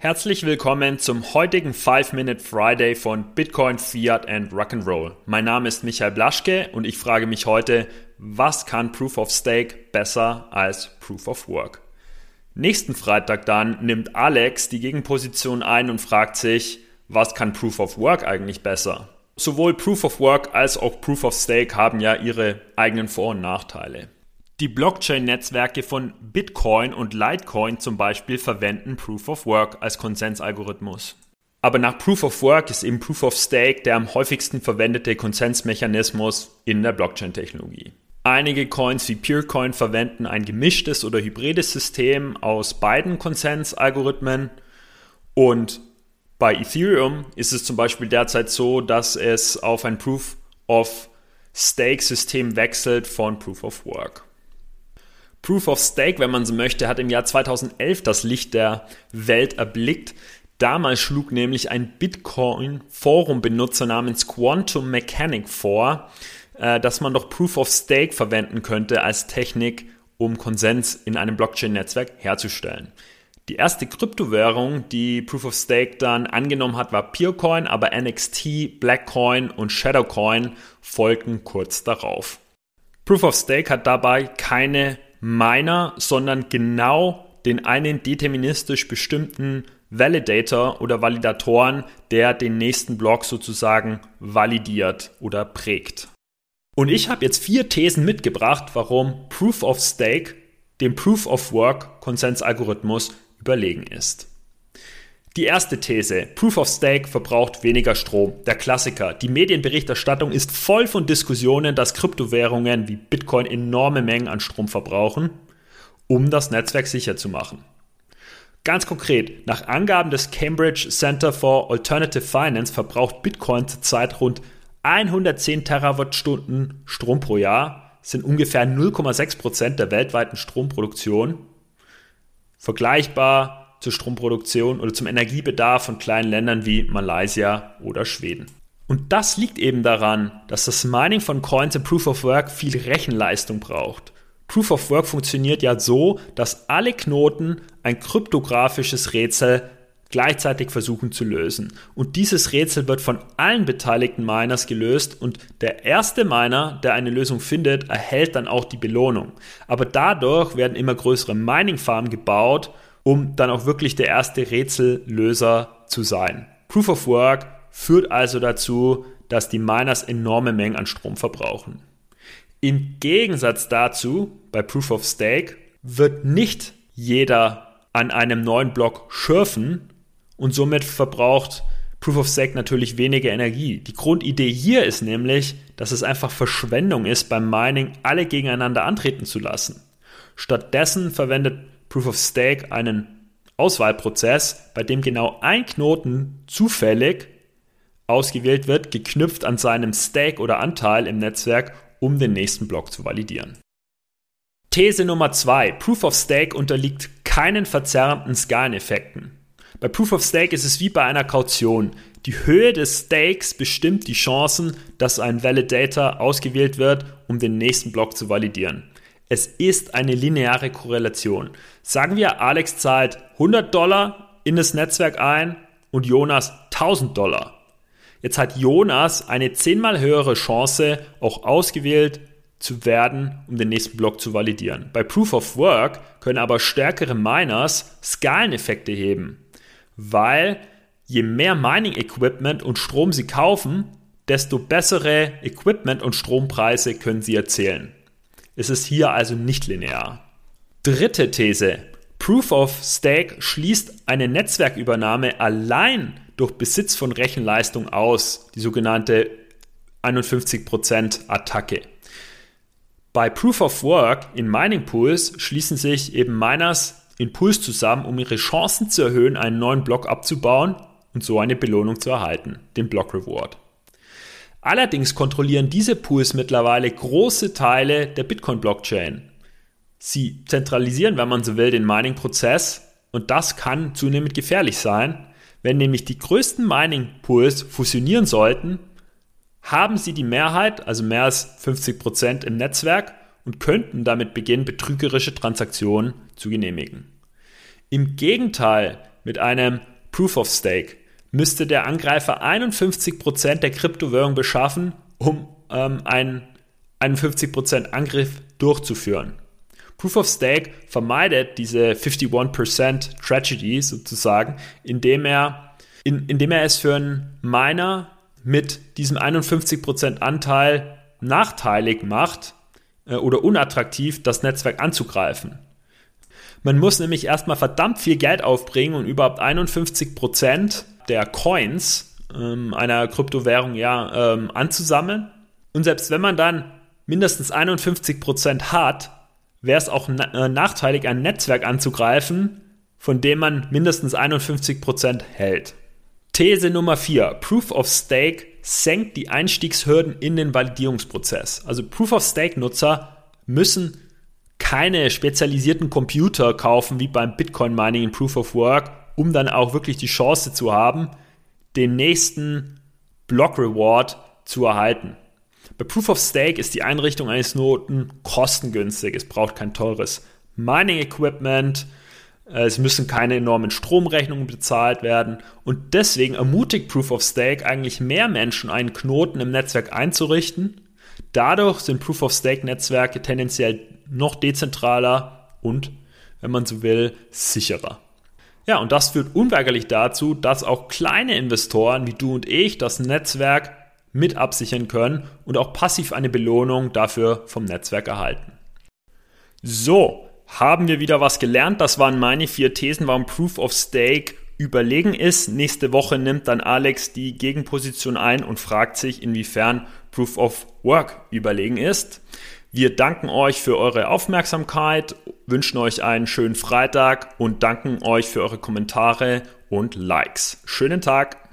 Herzlich willkommen zum heutigen 5-Minute Friday von Bitcoin, Fiat and Rock'n'Roll. Mein Name ist Michael Blaschke und ich frage mich heute, was kann Proof of Stake besser als Proof of Work? Nächsten Freitag dann nimmt Alex die Gegenposition ein und fragt sich, was kann Proof of Work eigentlich besser? Sowohl Proof of Work als auch Proof of Stake haben ja ihre eigenen Vor- und Nachteile. Die Blockchain-Netzwerke von Bitcoin und Litecoin zum Beispiel verwenden Proof of Work als Konsensalgorithmus. Aber nach Proof of Work ist eben Proof of Stake der am häufigsten verwendete Konsensmechanismus in der Blockchain-Technologie. Einige Coins wie Purecoin verwenden ein gemischtes oder hybrides System aus beiden Konsensalgorithmen und bei Ethereum ist es zum Beispiel derzeit so, dass es auf ein Proof of Stake System wechselt von Proof of Work. Proof of Stake, wenn man so möchte, hat im Jahr 2011 das Licht der Welt erblickt. Damals schlug nämlich ein Bitcoin-Forum-Benutzer namens Quantum Mechanic vor, äh, dass man doch Proof of Stake verwenden könnte als Technik, um Konsens in einem Blockchain-Netzwerk herzustellen. Die erste Kryptowährung, die Proof of Stake dann angenommen hat, war Peercoin, aber NXT, Blackcoin und Shadowcoin folgten kurz darauf. Proof of Stake hat dabei keine Miner, sondern genau den einen deterministisch bestimmten Validator oder Validatoren, der den nächsten Block sozusagen validiert oder prägt. Und ich habe jetzt vier Thesen mitgebracht, warum Proof of Stake dem Proof of Work Konsensalgorithmus überlegen ist. Die erste These, Proof of Stake verbraucht weniger Strom. Der Klassiker. Die Medienberichterstattung ist voll von Diskussionen, dass Kryptowährungen wie Bitcoin enorme Mengen an Strom verbrauchen, um das Netzwerk sicher zu machen. Ganz konkret, nach Angaben des Cambridge Center for Alternative Finance verbraucht Bitcoin zurzeit rund 110 Terawattstunden Strom pro Jahr, sind ungefähr 0,6 Prozent der weltweiten Stromproduktion. Vergleichbar zur Stromproduktion oder zum Energiebedarf von kleinen Ländern wie Malaysia oder Schweden. Und das liegt eben daran, dass das Mining von Coins im Proof of Work viel Rechenleistung braucht. Proof of Work funktioniert ja so, dass alle Knoten ein kryptografisches Rätsel gleichzeitig versuchen zu lösen. Und dieses Rätsel wird von allen beteiligten Miners gelöst und der erste Miner, der eine Lösung findet, erhält dann auch die Belohnung. Aber dadurch werden immer größere Mining-Farmen gebaut um dann auch wirklich der erste Rätsellöser zu sein. Proof of Work führt also dazu, dass die Miners enorme Mengen an Strom verbrauchen. Im Gegensatz dazu, bei Proof of Stake, wird nicht jeder an einem neuen Block schürfen und somit verbraucht Proof of Stake natürlich weniger Energie. Die Grundidee hier ist nämlich, dass es einfach Verschwendung ist, beim Mining alle gegeneinander antreten zu lassen. Stattdessen verwendet Proof of Stake einen Auswahlprozess, bei dem genau ein Knoten zufällig ausgewählt wird, geknüpft an seinem Stake oder Anteil im Netzwerk, um den nächsten Block zu validieren. These Nummer 2. Proof of Stake unterliegt keinen verzerrenden Skaleneffekten. Bei Proof of Stake ist es wie bei einer Kaution. Die Höhe des Stakes bestimmt die Chancen, dass ein Validator ausgewählt wird, um den nächsten Block zu validieren. Es ist eine lineare Korrelation. Sagen wir, Alex zahlt 100 Dollar in das Netzwerk ein und Jonas 1000 Dollar. Jetzt hat Jonas eine zehnmal höhere Chance, auch ausgewählt zu werden, um den nächsten Block zu validieren. Bei Proof of Work können aber stärkere Miners Skaleneffekte heben, weil je mehr Mining Equipment und Strom sie kaufen, desto bessere Equipment und Strompreise können sie erzielen. Es ist hier also nicht linear. Dritte These. Proof of Stake schließt eine Netzwerkübernahme allein durch Besitz von Rechenleistung aus, die sogenannte 51% Attacke. Bei Proof of Work in Mining Pools schließen sich eben Miners in Pools zusammen, um ihre Chancen zu erhöhen, einen neuen Block abzubauen und so eine Belohnung zu erhalten, den Block Reward. Allerdings kontrollieren diese Pools mittlerweile große Teile der Bitcoin-Blockchain. Sie zentralisieren, wenn man so will, den Mining-Prozess und das kann zunehmend gefährlich sein. Wenn nämlich die größten Mining-Pools fusionieren sollten, haben sie die Mehrheit, also mehr als 50 Prozent im Netzwerk und könnten damit beginnen, betrügerische Transaktionen zu genehmigen. Im Gegenteil, mit einem Proof of Stake müsste der Angreifer 51% der Kryptowährung beschaffen, um ähm, einen 51% Angriff durchzuführen. Proof of Stake vermeidet diese 51% Tragedy sozusagen, indem er, in, indem er es für einen Miner mit diesem 51% Anteil nachteilig macht äh, oder unattraktiv, das Netzwerk anzugreifen. Man muss nämlich erstmal verdammt viel Geld aufbringen und überhaupt 51% der Coins ähm, einer Kryptowährung ja ähm, anzusammeln. Und selbst wenn man dann mindestens 51% hat, wäre es auch na äh, nachteilig, ein Netzwerk anzugreifen, von dem man mindestens 51% hält. These Nummer 4. Proof of Stake senkt die Einstiegshürden in den Validierungsprozess. Also Proof of Stake-Nutzer müssen keine spezialisierten Computer kaufen wie beim Bitcoin Mining in Proof of Work, um dann auch wirklich die Chance zu haben, den nächsten Block Reward zu erhalten. Bei Proof of Stake ist die Einrichtung eines Noten kostengünstig. Es braucht kein teures Mining Equipment. Es müssen keine enormen Stromrechnungen bezahlt werden. Und deswegen ermutigt Proof of Stake eigentlich mehr Menschen, einen Knoten im Netzwerk einzurichten. Dadurch sind Proof of Stake Netzwerke tendenziell noch dezentraler und, wenn man so will, sicherer. Ja, und das führt unweigerlich dazu, dass auch kleine Investoren wie du und ich das Netzwerk mit absichern können und auch passiv eine Belohnung dafür vom Netzwerk erhalten. So, haben wir wieder was gelernt. Das waren meine vier Thesen, warum Proof of Stake überlegen ist. Nächste Woche nimmt dann Alex die Gegenposition ein und fragt sich, inwiefern Proof of Work überlegen ist. Wir danken euch für eure Aufmerksamkeit, wünschen euch einen schönen Freitag und danken euch für eure Kommentare und Likes. Schönen Tag!